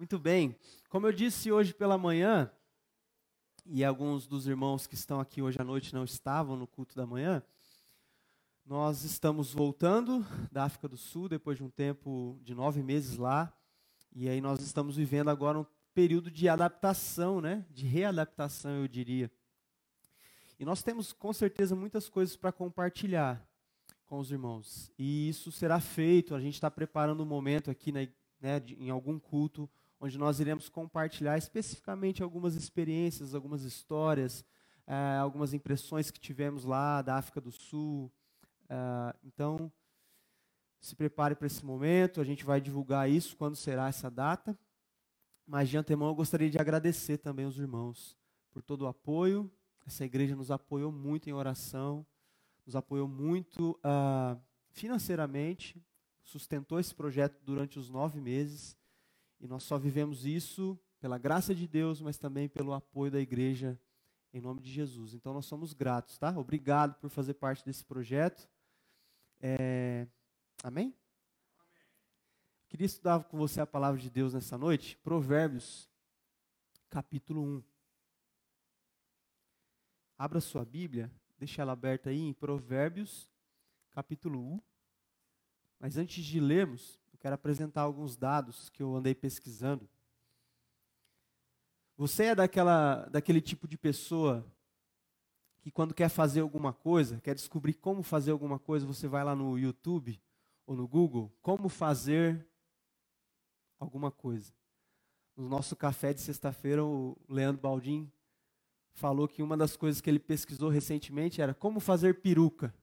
Muito bem. Como eu disse hoje pela manhã, e alguns dos irmãos que estão aqui hoje à noite não estavam no culto da manhã, nós estamos voltando da África do Sul depois de um tempo de nove meses lá, e aí nós estamos vivendo agora um período de adaptação, né? De readaptação, eu diria. E nós temos com certeza muitas coisas para compartilhar com os irmãos. E isso será feito, a gente está preparando um momento aqui na, né, de, em algum culto onde nós iremos compartilhar especificamente algumas experiências, algumas histórias, é, algumas impressões que tivemos lá da África do Sul. É, então, se prepare para esse momento, a gente vai divulgar isso quando será essa data. Mas de antemão eu gostaria de agradecer também os irmãos por todo o apoio. Essa igreja nos apoiou muito em oração, nos apoiou muito uh, financeiramente, sustentou esse projeto durante os nove meses. E nós só vivemos isso pela graça de Deus, mas também pelo apoio da igreja, em nome de Jesus. Então nós somos gratos, tá? Obrigado por fazer parte desse projeto. É... Amém? Queria estudar com você a palavra de Deus nessa noite, Provérbios, capítulo 1. Abra sua Bíblia, deixa ela aberta aí em Provérbios, capítulo 1. Mas antes de lermos, quero apresentar alguns dados que eu andei pesquisando. Você é daquela, daquele tipo de pessoa que quando quer fazer alguma coisa, quer descobrir como fazer alguma coisa, você vai lá no YouTube ou no Google, como fazer alguma coisa. No nosso café de sexta-feira, o Leandro Baldin falou que uma das coisas que ele pesquisou recentemente era como fazer peruca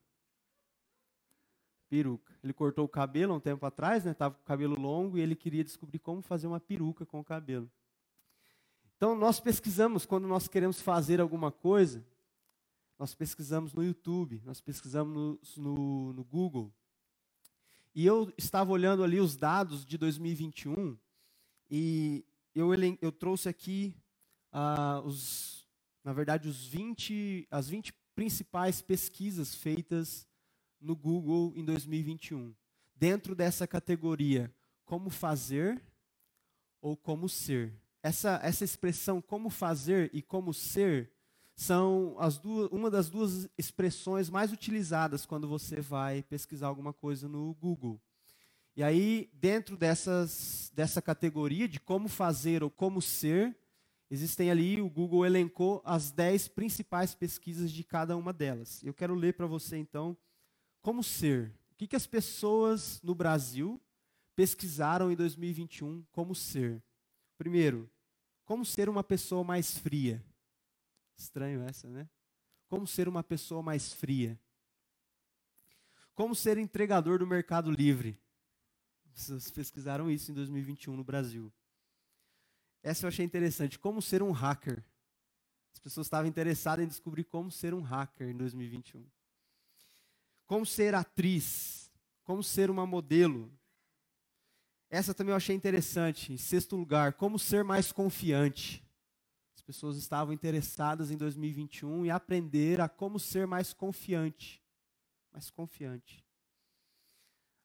peruca. Ele cortou o cabelo há um tempo atrás, né? Tava com o cabelo longo e ele queria descobrir como fazer uma peruca com o cabelo. Então nós pesquisamos quando nós queremos fazer alguma coisa, nós pesquisamos no YouTube, nós pesquisamos no, no, no Google. E eu estava olhando ali os dados de 2021 e eu, eu trouxe aqui uh, os, na verdade, os 20, as 20 principais pesquisas feitas no Google em 2021. Dentro dessa categoria, como fazer ou como ser. Essa, essa expressão como fazer e como ser são as duas, uma das duas expressões mais utilizadas quando você vai pesquisar alguma coisa no Google. E aí, dentro dessas, dessa categoria de como fazer ou como ser, existem ali, o Google elencou as 10 principais pesquisas de cada uma delas. Eu quero ler para você, então, como ser? O que, que as pessoas no Brasil pesquisaram em 2021 como ser? Primeiro, como ser uma pessoa mais fria? Estranho essa, né? Como ser uma pessoa mais fria? Como ser entregador do Mercado Livre? Vocês pesquisaram isso em 2021 no Brasil. Essa eu achei interessante. Como ser um hacker? As pessoas estavam interessadas em descobrir como ser um hacker em 2021 como ser atriz, como ser uma modelo. Essa também eu achei interessante. Em sexto lugar, como ser mais confiante. As pessoas estavam interessadas em 2021 em aprender a como ser mais confiante. Mais confiante.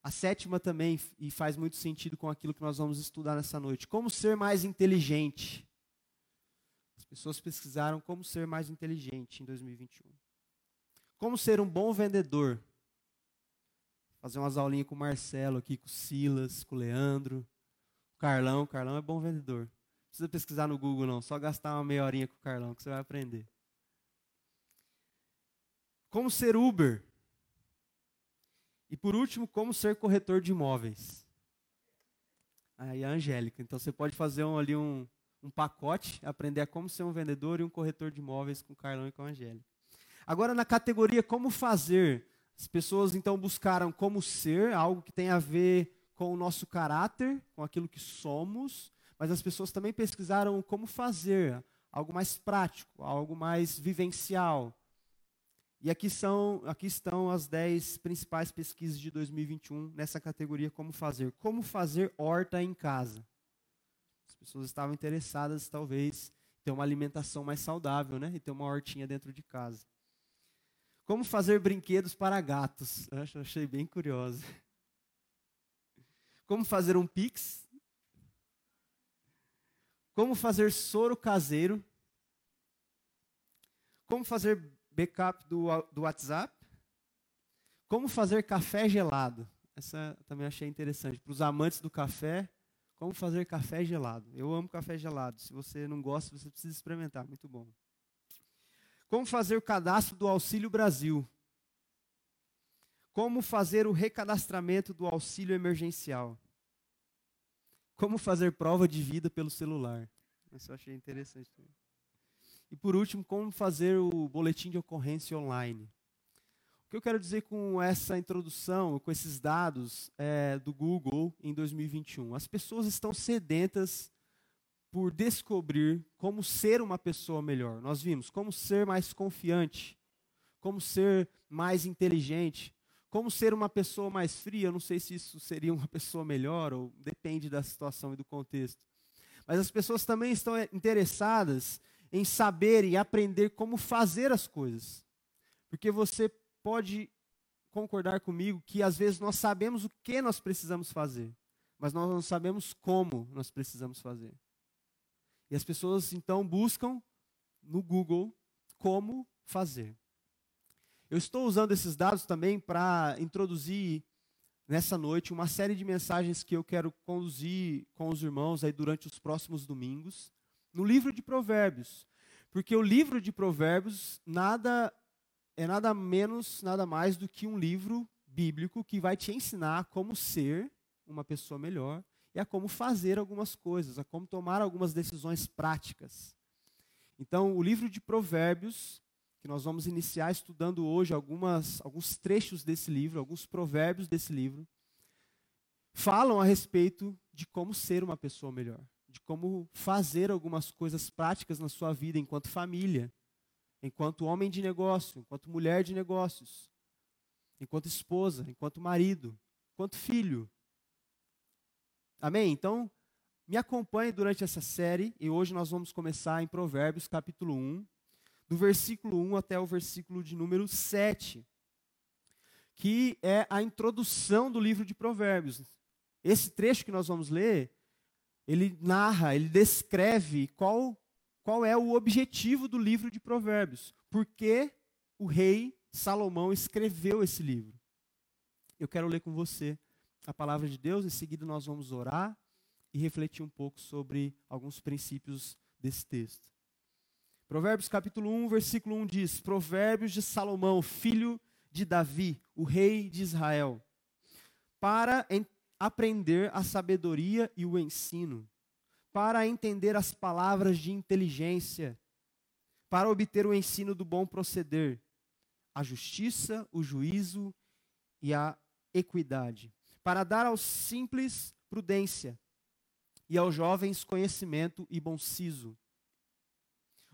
A sétima também, e faz muito sentido com aquilo que nós vamos estudar nessa noite. Como ser mais inteligente. As pessoas pesquisaram como ser mais inteligente em 2021. Como ser um bom vendedor fazer umas aulinhas com o Marcelo aqui, com o Silas, com o Leandro, o Carlão. O Carlão é bom vendedor. Não precisa pesquisar no Google, não. Só gastar uma meia horinha com o Carlão que você vai aprender. Como ser Uber. E por último, como ser corretor de imóveis. Aí a Angélica. Então você pode fazer um, ali um, um pacote, aprender a como ser um vendedor e um corretor de imóveis com o Carlão e com a Angélica. Agora, na categoria como fazer, as pessoas então buscaram como ser, algo que tem a ver com o nosso caráter, com aquilo que somos, mas as pessoas também pesquisaram como fazer, algo mais prático, algo mais vivencial. E aqui, são, aqui estão as 10 principais pesquisas de 2021 nessa categoria como fazer. Como fazer horta em casa. As pessoas estavam interessadas, talvez, em ter uma alimentação mais saudável, né? E ter uma hortinha dentro de casa. Como fazer brinquedos para gatos. Eu achei bem curioso. Como fazer um pix. como fazer soro caseiro, como fazer backup do, do WhatsApp, como fazer café gelado. Essa também achei interessante. Para os amantes do café, como fazer café gelado. Eu amo café gelado. Se você não gosta, você precisa experimentar. Muito bom. Como fazer o cadastro do Auxílio Brasil. Como fazer o recadastramento do auxílio emergencial. Como fazer prova de vida pelo celular. Isso eu achei interessante. E por último, como fazer o boletim de ocorrência online. O que eu quero dizer com essa introdução, com esses dados é, do Google em 2021? As pessoas estão sedentas por descobrir como ser uma pessoa melhor. Nós vimos como ser mais confiante, como ser mais inteligente, como ser uma pessoa mais fria, eu não sei se isso seria uma pessoa melhor, ou depende da situação e do contexto. Mas as pessoas também estão interessadas em saber e aprender como fazer as coisas. Porque você pode concordar comigo que às vezes nós sabemos o que nós precisamos fazer, mas nós não sabemos como nós precisamos fazer. E as pessoas então buscam no Google como fazer. Eu estou usando esses dados também para introduzir nessa noite uma série de mensagens que eu quero conduzir com os irmãos aí durante os próximos domingos, no livro de Provérbios. Porque o livro de Provérbios nada é nada menos, nada mais do que um livro bíblico que vai te ensinar como ser uma pessoa melhor e a como fazer algumas coisas, a como tomar algumas decisões práticas. Então, o livro de Provérbios que nós vamos iniciar estudando hoje algumas, alguns trechos desse livro, alguns provérbios desse livro, falam a respeito de como ser uma pessoa melhor, de como fazer algumas coisas práticas na sua vida enquanto família, enquanto homem de negócio, enquanto mulher de negócios, enquanto esposa, enquanto marido, enquanto filho. Amém? Então, me acompanhe durante essa série e hoje nós vamos começar em Provérbios capítulo 1, do versículo 1 até o versículo de número 7, que é a introdução do livro de Provérbios. Esse trecho que nós vamos ler, ele narra, ele descreve qual, qual é o objetivo do livro de Provérbios. Por que o rei Salomão escreveu esse livro? Eu quero ler com você a palavra de Deus, em seguida nós vamos orar e refletir um pouco sobre alguns princípios desse texto. Provérbios capítulo 1, versículo 1 diz: Provérbios de Salomão, filho de Davi, o rei de Israel, para aprender a sabedoria e o ensino, para entender as palavras de inteligência, para obter o ensino do bom proceder, a justiça, o juízo e a equidade, para dar aos simples prudência e aos jovens conhecimento e bom siso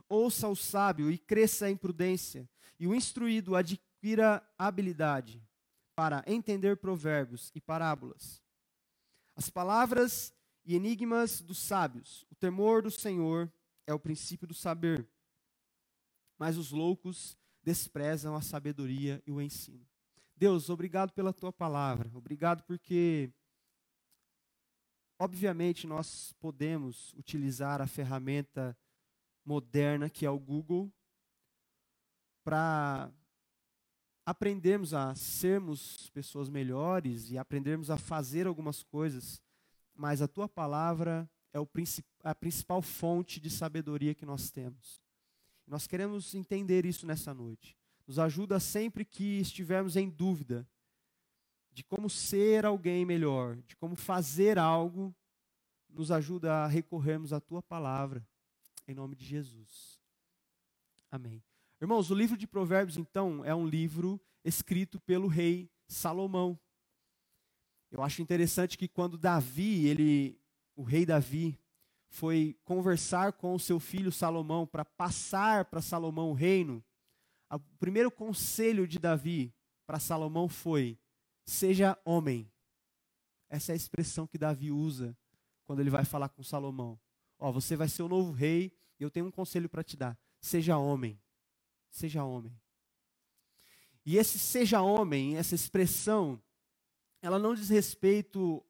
ouça o sábio e cresça em prudência, e o instruído adquira habilidade para entender provérbios e parábolas. As palavras e enigmas dos sábios, o temor do Senhor é o princípio do saber, mas os loucos desprezam a sabedoria e o ensino. Deus, obrigado pela tua palavra, obrigado porque Obviamente, nós podemos utilizar a ferramenta moderna, que é o Google, para aprendermos a sermos pessoas melhores e aprendermos a fazer algumas coisas, mas a tua palavra é a principal fonte de sabedoria que nós temos. Nós queremos entender isso nessa noite. Nos ajuda sempre que estivermos em dúvida de como ser alguém melhor, de como fazer algo, nos ajuda a recorrermos à tua palavra em nome de Jesus. Amém. Irmãos, o livro de Provérbios, então, é um livro escrito pelo rei Salomão. Eu acho interessante que quando Davi, ele, o rei Davi, foi conversar com o seu filho Salomão para passar para Salomão o reino, o primeiro conselho de Davi para Salomão foi: seja homem. Essa é a expressão que Davi usa quando ele vai falar com Salomão. Ó, você vai ser o novo rei, e eu tenho um conselho para te dar. Seja homem. Seja homem. E esse seja homem, essa expressão, ela não diz respeito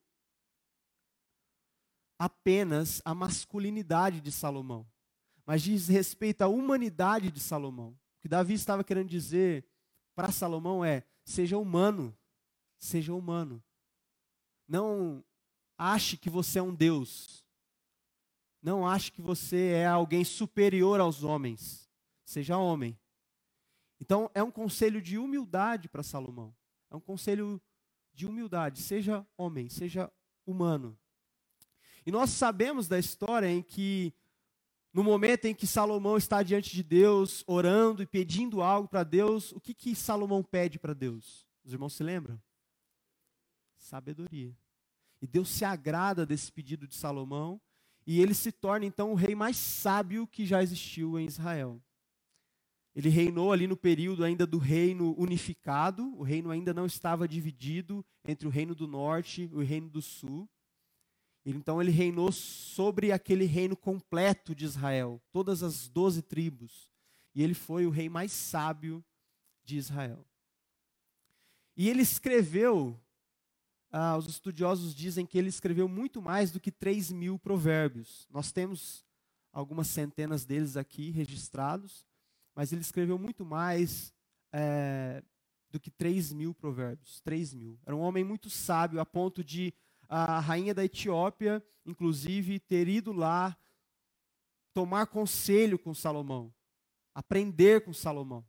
apenas a masculinidade de Salomão, mas diz respeito à humanidade de Salomão. O que Davi estava querendo dizer para Salomão é: seja humano, seja humano. Não ache que você é um Deus. Não ache que você é alguém superior aos homens. Seja homem. Então, é um conselho de humildade para Salomão. É um conselho de humildade. Seja homem, seja humano. E nós sabemos da história em que, no momento em que Salomão está diante de Deus, orando e pedindo algo para Deus, o que, que Salomão pede para Deus? Os irmãos se lembram? Sabedoria. E Deus se agrada desse pedido de Salomão, e ele se torna então o rei mais sábio que já existiu em Israel. Ele reinou ali no período ainda do reino unificado, o reino ainda não estava dividido entre o reino do norte e o reino do sul. Então ele reinou sobre aquele reino completo de Israel, todas as doze tribos. E ele foi o rei mais sábio de Israel. E ele escreveu, ah, os estudiosos dizem que ele escreveu muito mais do que 3 mil provérbios. Nós temos algumas centenas deles aqui registrados, mas ele escreveu muito mais é, do que 3 mil provérbios. 3 mil. Era um homem muito sábio, a ponto de a rainha da Etiópia, inclusive, ter ido lá tomar conselho com Salomão, aprender com Salomão.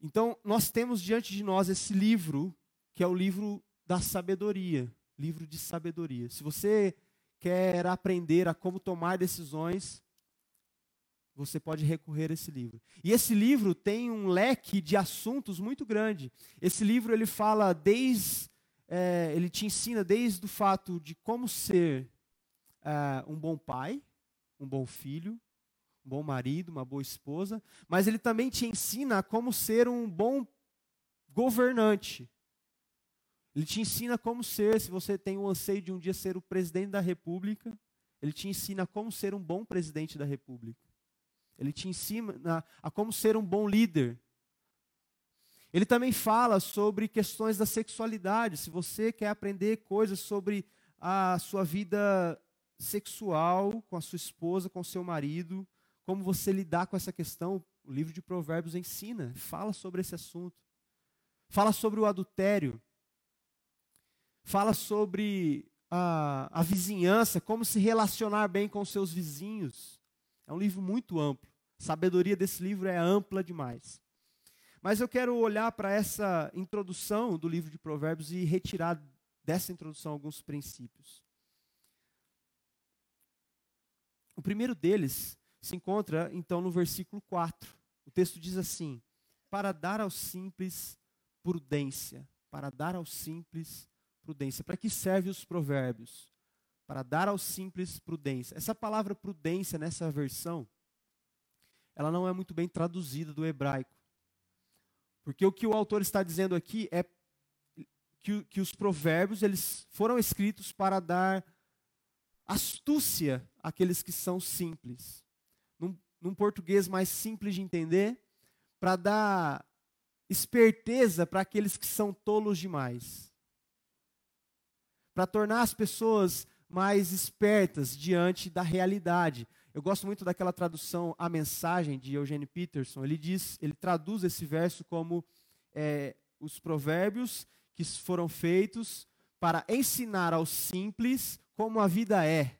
Então, nós temos diante de nós esse livro, que é o livro da sabedoria, livro de sabedoria. Se você quer aprender a como tomar decisões, você pode recorrer a esse livro. E esse livro tem um leque de assuntos muito grande. Esse livro ele fala desde é, ele te ensina desde o fato de como ser é, um bom pai, um bom filho, um bom marido, uma boa esposa, mas ele também te ensina como ser um bom governante. Ele te ensina como ser, se você tem o anseio de um dia ser o presidente da república, ele te ensina como ser um bom presidente da república. Ele te ensina a, como ser um bom líder. Ele também fala sobre questões da sexualidade. Se você quer aprender coisas sobre a sua vida sexual com a sua esposa, com o seu marido, como você lidar com essa questão, o livro de Provérbios ensina, fala sobre esse assunto. Fala sobre o adultério. Fala sobre a, a vizinhança, como se relacionar bem com seus vizinhos. É um livro muito amplo. A sabedoria desse livro é ampla demais. Mas eu quero olhar para essa introdução do livro de Provérbios e retirar dessa introdução alguns princípios. O primeiro deles se encontra, então, no versículo 4. O texto diz assim: Para dar aos simples prudência. Para dar aos simples prudência. Para que servem os provérbios? Para dar aos simples prudência. Essa palavra prudência nessa versão, ela não é muito bem traduzida do hebraico. Porque o que o autor está dizendo aqui é que, que os provérbios eles foram escritos para dar astúcia àqueles que são simples. Num, num português mais simples de entender, para dar esperteza para aqueles que são tolos demais. Para tornar as pessoas mais espertas diante da realidade. Eu gosto muito daquela tradução A Mensagem de Eugene Peterson. Ele diz, ele traduz esse verso como é, os provérbios que foram feitos para ensinar aos simples como a vida é,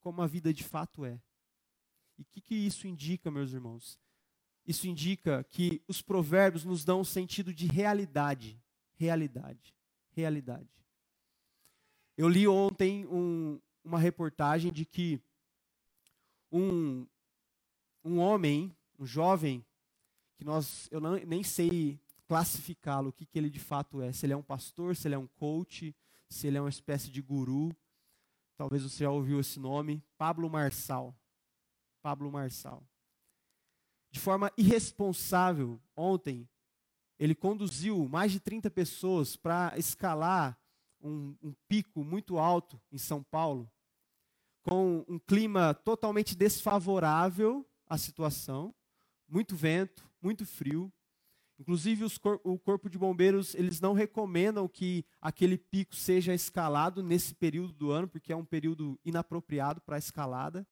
como a vida de fato é. E o que, que isso indica, meus irmãos? Isso indica que os provérbios nos dão um sentido de realidade, realidade, realidade. Eu li ontem um, uma reportagem de que um, um homem, um jovem, que nós, eu não, nem sei classificá-lo, o que, que ele de fato é. Se ele é um pastor, se ele é um coach, se ele é uma espécie de guru. Talvez você já ouviu esse nome, Pablo Marçal. Pablo Marçal. De forma irresponsável, ontem, ele conduziu mais de 30 pessoas para escalar um, um pico muito alto em São Paulo com um clima totalmente desfavorável à situação, muito vento, muito frio. Inclusive, cor o corpo de bombeiros, eles não recomendam que aquele pico seja escalado nesse período do ano, porque é um período inapropriado para escalada.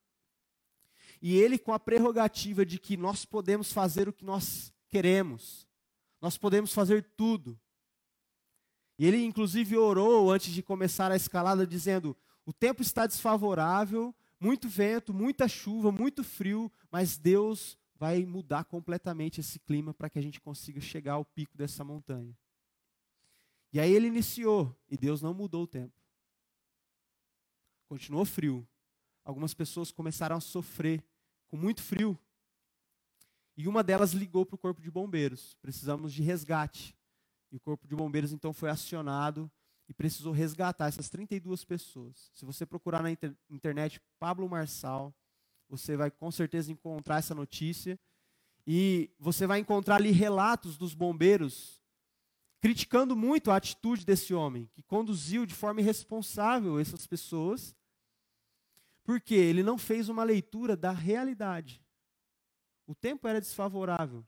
E ele com a prerrogativa de que nós podemos fazer o que nós queremos. Nós podemos fazer tudo. E ele inclusive orou antes de começar a escalada dizendo: "O tempo está desfavorável, muito vento, muita chuva, muito frio, mas Deus vai mudar completamente esse clima para que a gente consiga chegar ao pico dessa montanha. E aí ele iniciou, e Deus não mudou o tempo. Continuou frio. Algumas pessoas começaram a sofrer com muito frio. E uma delas ligou para o corpo de bombeiros. Precisamos de resgate. E o corpo de bombeiros então foi acionado e precisou resgatar essas 32 pessoas. Se você procurar na inter internet Pablo Marçal, você vai com certeza encontrar essa notícia. E você vai encontrar ali relatos dos bombeiros criticando muito a atitude desse homem, que conduziu de forma irresponsável essas pessoas, porque ele não fez uma leitura da realidade. O tempo era desfavorável.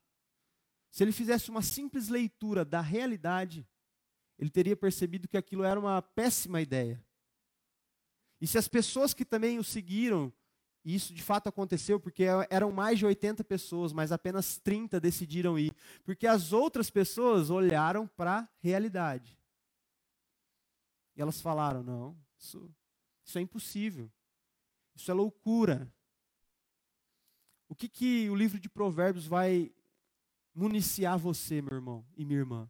Se ele fizesse uma simples leitura da realidade, ele teria percebido que aquilo era uma péssima ideia. E se as pessoas que também o seguiram e isso de fato aconteceu porque eram mais de 80 pessoas, mas apenas 30 decidiram ir. Porque as outras pessoas olharam para a realidade. E elas falaram: não, isso, isso é impossível. Isso é loucura. O que, que o livro de Provérbios vai municiar você, meu irmão e minha irmã?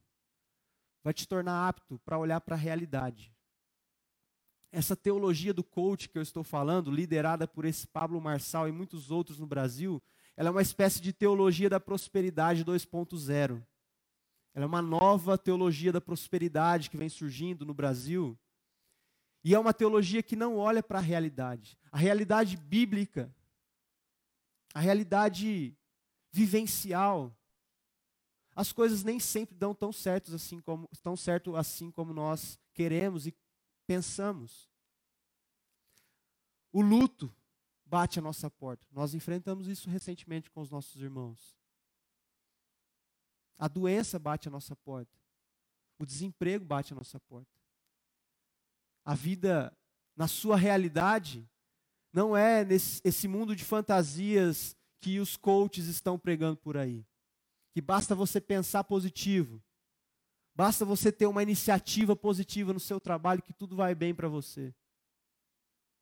Vai te tornar apto para olhar para a realidade essa teologia do coach que eu estou falando, liderada por esse Pablo Marçal e muitos outros no Brasil, ela é uma espécie de teologia da prosperidade 2.0. Ela é uma nova teologia da prosperidade que vem surgindo no Brasil. E é uma teologia que não olha para a realidade. A realidade bíblica, a realidade vivencial. As coisas nem sempre dão tão certos assim como tão certo assim como nós queremos e pensamos. O luto bate a nossa porta. Nós enfrentamos isso recentemente com os nossos irmãos. A doença bate a nossa porta. O desemprego bate a nossa porta. A vida na sua realidade não é nesse esse mundo de fantasias que os coaches estão pregando por aí. Que basta você pensar positivo, Basta você ter uma iniciativa positiva no seu trabalho que tudo vai bem para você.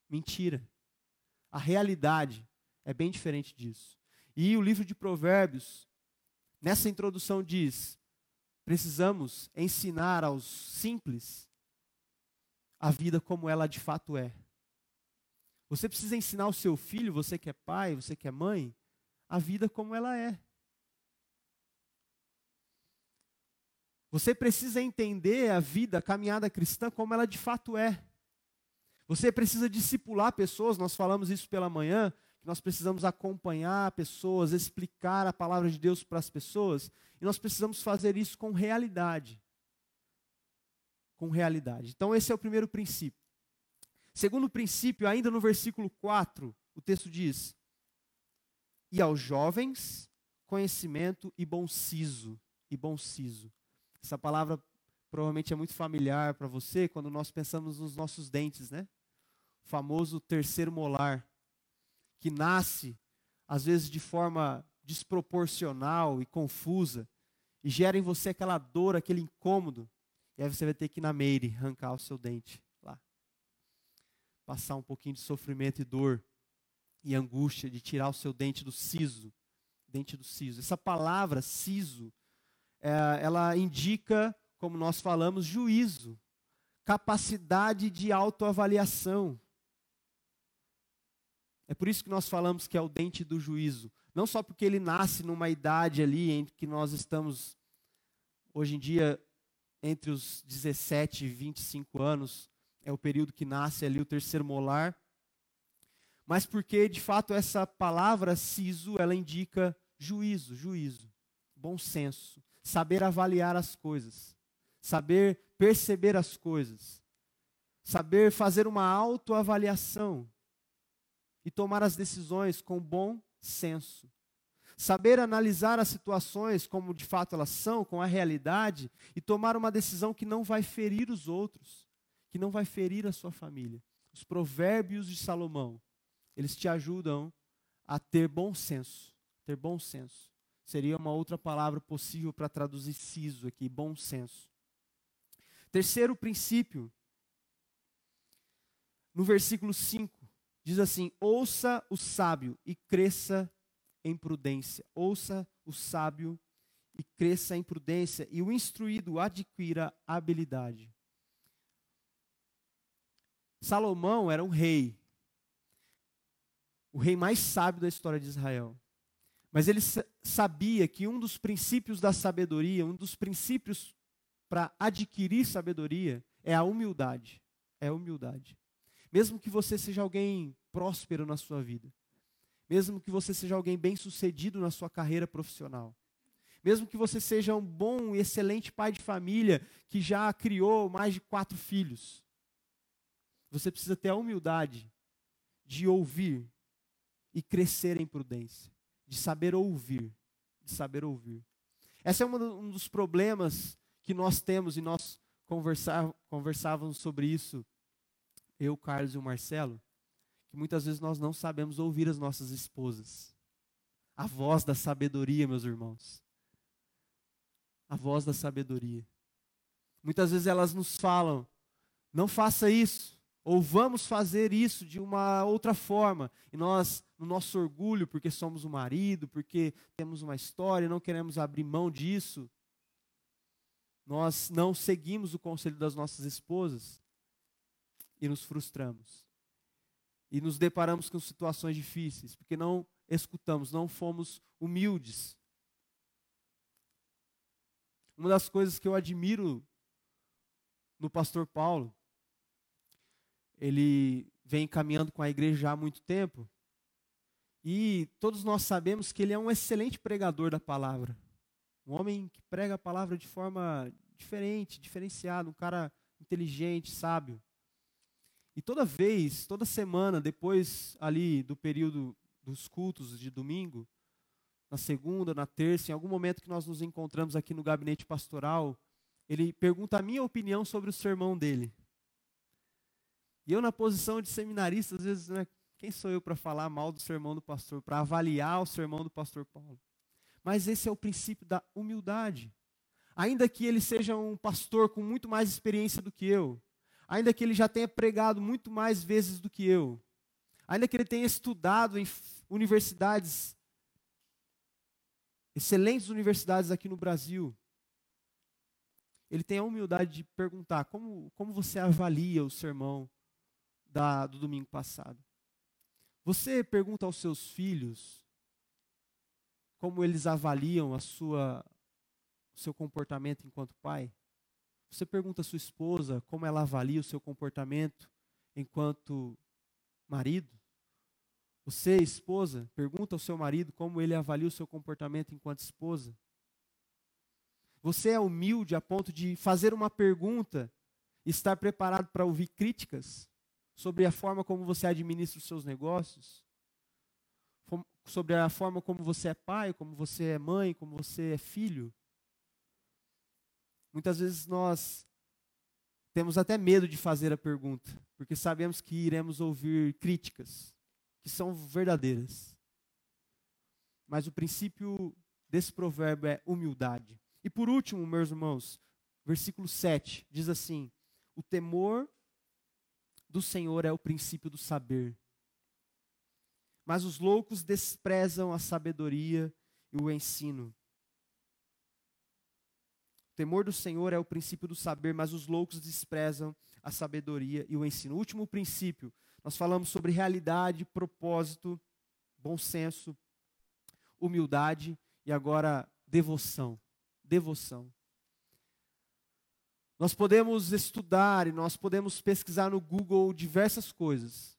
Mentira. A realidade é bem diferente disso. E o livro de Provérbios, nessa introdução, diz: precisamos ensinar aos simples a vida como ela de fato é. Você precisa ensinar o seu filho, você que é pai, você que é mãe, a vida como ela é. Você precisa entender a vida, a caminhada cristã como ela de fato é. Você precisa discipular pessoas, nós falamos isso pela manhã, que nós precisamos acompanhar pessoas, explicar a palavra de Deus para as pessoas, e nós precisamos fazer isso com realidade. Com realidade. Então, esse é o primeiro princípio. Segundo princípio, ainda no versículo 4, o texto diz: E aos jovens, conhecimento e bom siso. E bom siso. Essa palavra provavelmente é muito familiar para você quando nós pensamos nos nossos dentes, né? O famoso terceiro molar, que nasce, às vezes, de forma desproporcional e confusa, e gera em você aquela dor, aquele incômodo, e aí você vai ter que ir na Meire arrancar o seu dente lá. Passar um pouquinho de sofrimento e dor e angústia de tirar o seu dente do siso, dente do siso. Essa palavra siso ela indica, como nós falamos, juízo, capacidade de autoavaliação. É por isso que nós falamos que é o dente do juízo. Não só porque ele nasce numa idade ali em que nós estamos, hoje em dia, entre os 17 e 25 anos, é o período que nasce ali o terceiro molar, mas porque, de fato, essa palavra siso, ela indica juízo, juízo, bom senso, saber avaliar as coisas, saber perceber as coisas, saber fazer uma autoavaliação e tomar as decisões com bom senso. saber analisar as situações como de fato elas são, com a realidade, e tomar uma decisão que não vai ferir os outros, que não vai ferir a sua família. Os provérbios de Salomão, eles te ajudam a ter bom senso, ter bom senso. Seria uma outra palavra possível para traduzir siso aqui, bom senso. Terceiro princípio, no versículo 5, diz assim: Ouça o sábio e cresça em prudência. Ouça o sábio e cresça em prudência, e o instruído adquira habilidade. Salomão era um rei, o rei mais sábio da história de Israel. Mas ele sabia que um dos princípios da sabedoria, um dos princípios para adquirir sabedoria é a humildade. É a humildade. Mesmo que você seja alguém próspero na sua vida, mesmo que você seja alguém bem-sucedido na sua carreira profissional, mesmo que você seja um bom e excelente pai de família que já criou mais de quatro filhos, você precisa ter a humildade de ouvir e crescer em prudência, de saber ouvir, de saber ouvir. Esse é um dos problemas que nós temos e nós conversávamos sobre isso, eu, Carlos e o Marcelo, que muitas vezes nós não sabemos ouvir as nossas esposas. A voz da sabedoria, meus irmãos. A voz da sabedoria. Muitas vezes elas nos falam: não faça isso, ou vamos fazer isso de uma outra forma. E nós, no nosso orgulho, porque somos o marido, porque temos uma história, não queremos abrir mão disso, nós não seguimos o conselho das nossas esposas e nos frustramos. E nos deparamos com situações difíceis, porque não escutamos, não fomos humildes. Uma das coisas que eu admiro no pastor Paulo ele vem caminhando com a igreja há muito tempo. E todos nós sabemos que ele é um excelente pregador da palavra. Um homem que prega a palavra de forma diferente, diferenciada, um cara inteligente, sábio. E toda vez, toda semana, depois ali do período dos cultos de domingo, na segunda, na terça, em algum momento que nós nos encontramos aqui no gabinete pastoral, ele pergunta a minha opinião sobre o sermão dele. E eu, na posição de seminarista, às vezes, né, quem sou eu para falar mal do sermão do pastor, para avaliar o sermão do pastor Paulo? Mas esse é o princípio da humildade. Ainda que ele seja um pastor com muito mais experiência do que eu, ainda que ele já tenha pregado muito mais vezes do que eu, ainda que ele tenha estudado em universidades, excelentes universidades aqui no Brasil, ele tem a humildade de perguntar: como, como você avalia o sermão da, do domingo passado. Você pergunta aos seus filhos como eles avaliam a sua, o seu comportamento enquanto pai? Você pergunta à sua esposa como ela avalia o seu comportamento enquanto marido? Você, esposa, pergunta ao seu marido como ele avalia o seu comportamento enquanto esposa? Você é humilde a ponto de fazer uma pergunta e estar preparado para ouvir críticas? Sobre a forma como você administra os seus negócios, sobre a forma como você é pai, como você é mãe, como você é filho. Muitas vezes nós temos até medo de fazer a pergunta, porque sabemos que iremos ouvir críticas que são verdadeiras. Mas o princípio desse provérbio é humildade. E por último, meus irmãos, versículo 7 diz assim: O temor do Senhor é o princípio do saber. Mas os loucos desprezam a sabedoria e o ensino. O temor do Senhor é o princípio do saber, mas os loucos desprezam a sabedoria e o ensino. O último princípio, nós falamos sobre realidade, propósito, bom senso, humildade e agora devoção. Devoção. Nós podemos estudar e nós podemos pesquisar no Google diversas coisas,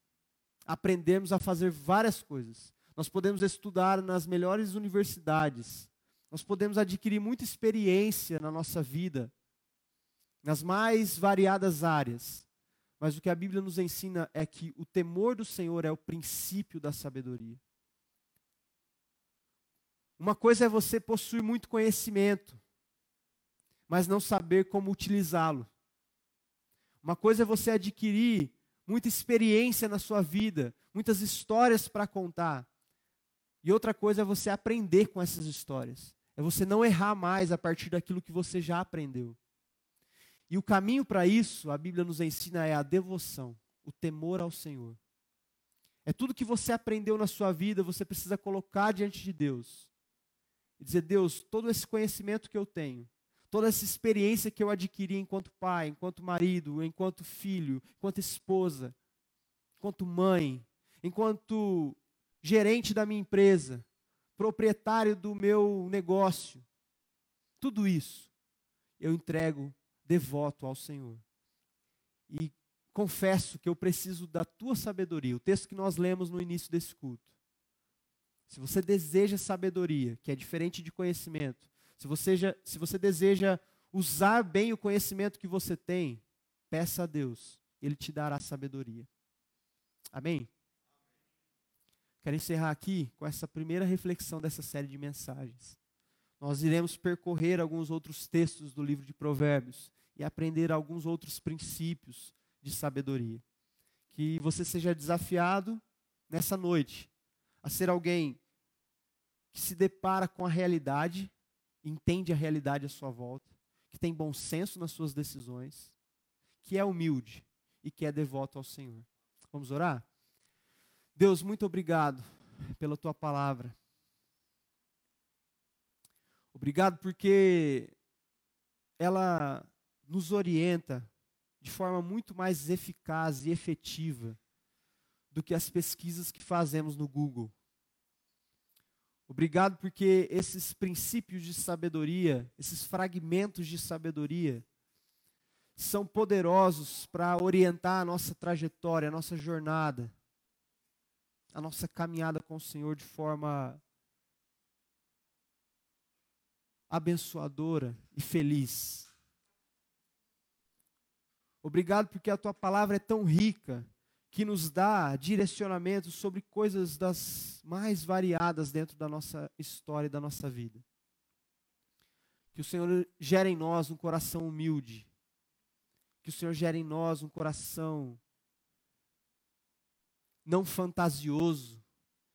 aprendermos a fazer várias coisas. Nós podemos estudar nas melhores universidades, nós podemos adquirir muita experiência na nossa vida, nas mais variadas áreas. Mas o que a Bíblia nos ensina é que o temor do Senhor é o princípio da sabedoria. Uma coisa é você possuir muito conhecimento, mas não saber como utilizá-lo. Uma coisa é você adquirir muita experiência na sua vida, muitas histórias para contar. E outra coisa é você aprender com essas histórias. É você não errar mais a partir daquilo que você já aprendeu. E o caminho para isso, a Bíblia nos ensina, é a devoção, o temor ao Senhor. É tudo que você aprendeu na sua vida, você precisa colocar diante de Deus. E dizer: Deus, todo esse conhecimento que eu tenho, toda essa experiência que eu adquiri enquanto pai, enquanto marido, enquanto filho, enquanto esposa, enquanto mãe, enquanto gerente da minha empresa, proprietário do meu negócio, tudo isso eu entrego devoto ao Senhor. E confesso que eu preciso da tua sabedoria. O texto que nós lemos no início desse culto. Se você deseja sabedoria, que é diferente de conhecimento, se você, já, se você deseja usar bem o conhecimento que você tem, peça a Deus, Ele te dará sabedoria. Amém? Quero encerrar aqui com essa primeira reflexão dessa série de mensagens. Nós iremos percorrer alguns outros textos do livro de Provérbios e aprender alguns outros princípios de sabedoria. Que você seja desafiado nessa noite a ser alguém que se depara com a realidade entende a realidade à sua volta, que tem bom senso nas suas decisões, que é humilde e que é devoto ao Senhor. Vamos orar? Deus, muito obrigado pela tua palavra. Obrigado porque ela nos orienta de forma muito mais eficaz e efetiva do que as pesquisas que fazemos no Google. Obrigado porque esses princípios de sabedoria, esses fragmentos de sabedoria, são poderosos para orientar a nossa trajetória, a nossa jornada, a nossa caminhada com o Senhor de forma abençoadora e feliz. Obrigado porque a tua palavra é tão rica que nos dá direcionamento sobre coisas das mais variadas dentro da nossa história e da nossa vida. Que o Senhor gere em nós um coração humilde. Que o Senhor gere em nós um coração não fantasioso,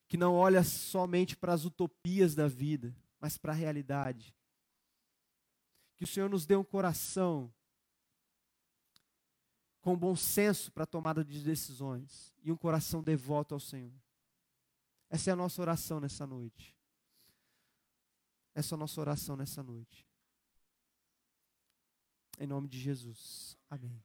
que não olha somente para as utopias da vida, mas para a realidade. Que o Senhor nos dê um coração com bom senso para a tomada de decisões e um coração devoto ao Senhor. Essa é a nossa oração nessa noite. Essa é a nossa oração nessa noite. Em nome de Jesus. Amém.